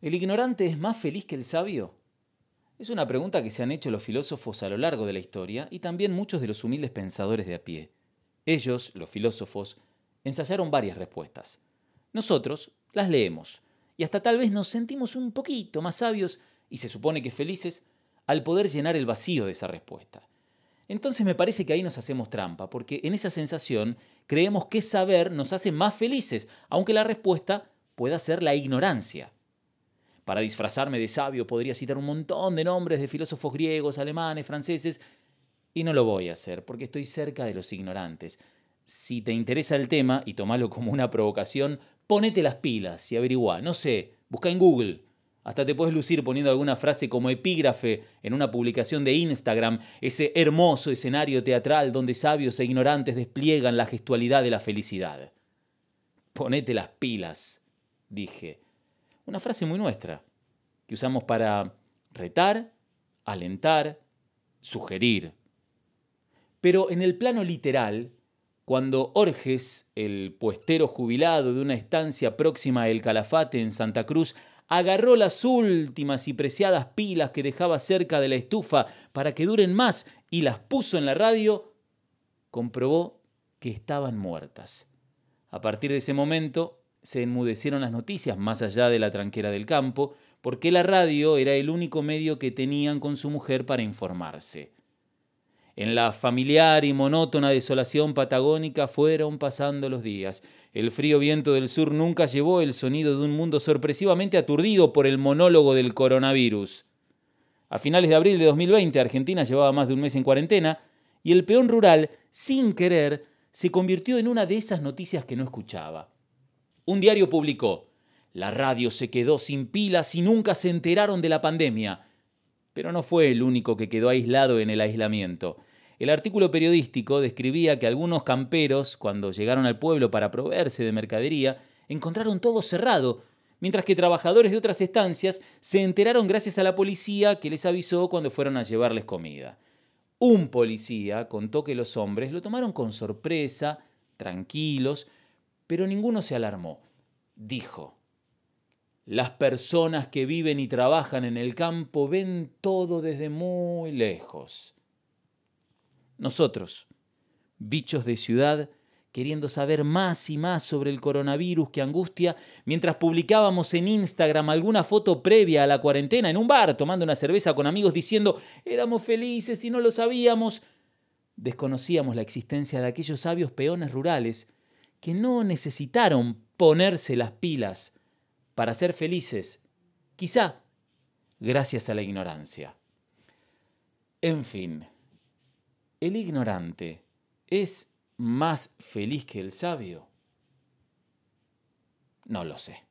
¿El ignorante es más feliz que el sabio? Es una pregunta que se han hecho los filósofos a lo largo de la historia y también muchos de los humildes pensadores de a pie. Ellos, los filósofos, ensayaron varias respuestas. Nosotros las leemos y hasta tal vez nos sentimos un poquito más sabios y se supone que felices al poder llenar el vacío de esa respuesta. Entonces me parece que ahí nos hacemos trampa, porque en esa sensación creemos que saber nos hace más felices, aunque la respuesta pueda ser la ignorancia. Para disfrazarme de sabio podría citar un montón de nombres de filósofos griegos, alemanes, franceses, y no lo voy a hacer porque estoy cerca de los ignorantes. Si te interesa el tema y tomalo como una provocación, ponete las pilas y averigua. No sé, busca en Google. Hasta te puedes lucir poniendo alguna frase como epígrafe en una publicación de Instagram, ese hermoso escenario teatral donde sabios e ignorantes despliegan la gestualidad de la felicidad. Ponete las pilas, dije una frase muy nuestra, que usamos para retar, alentar, sugerir. Pero en el plano literal, cuando Orges, el puestero jubilado de una estancia próxima a Calafate en Santa Cruz, agarró las últimas y preciadas pilas que dejaba cerca de la estufa para que duren más y las puso en la radio, comprobó que estaban muertas. A partir de ese momento, se enmudecieron las noticias más allá de la tranquera del campo, porque la radio era el único medio que tenían con su mujer para informarse. En la familiar y monótona desolación patagónica fueron pasando los días. El frío viento del sur nunca llevó el sonido de un mundo sorpresivamente aturdido por el monólogo del coronavirus. A finales de abril de 2020, Argentina llevaba más de un mes en cuarentena y el peón rural, sin querer, se convirtió en una de esas noticias que no escuchaba. Un diario publicó, la radio se quedó sin pilas y nunca se enteraron de la pandemia. Pero no fue el único que quedó aislado en el aislamiento. El artículo periodístico describía que algunos camperos, cuando llegaron al pueblo para proveerse de mercadería, encontraron todo cerrado, mientras que trabajadores de otras estancias se enteraron gracias a la policía que les avisó cuando fueron a llevarles comida. Un policía contó que los hombres lo tomaron con sorpresa, tranquilos, pero ninguno se alarmó. Dijo, las personas que viven y trabajan en el campo ven todo desde muy lejos. Nosotros, bichos de ciudad, queriendo saber más y más sobre el coronavirus que angustia, mientras publicábamos en Instagram alguna foto previa a la cuarentena en un bar tomando una cerveza con amigos diciendo éramos felices y no lo sabíamos, desconocíamos la existencia de aquellos sabios peones rurales que no necesitaron ponerse las pilas para ser felices, quizá gracias a la ignorancia. En fin, ¿el ignorante es más feliz que el sabio? No lo sé.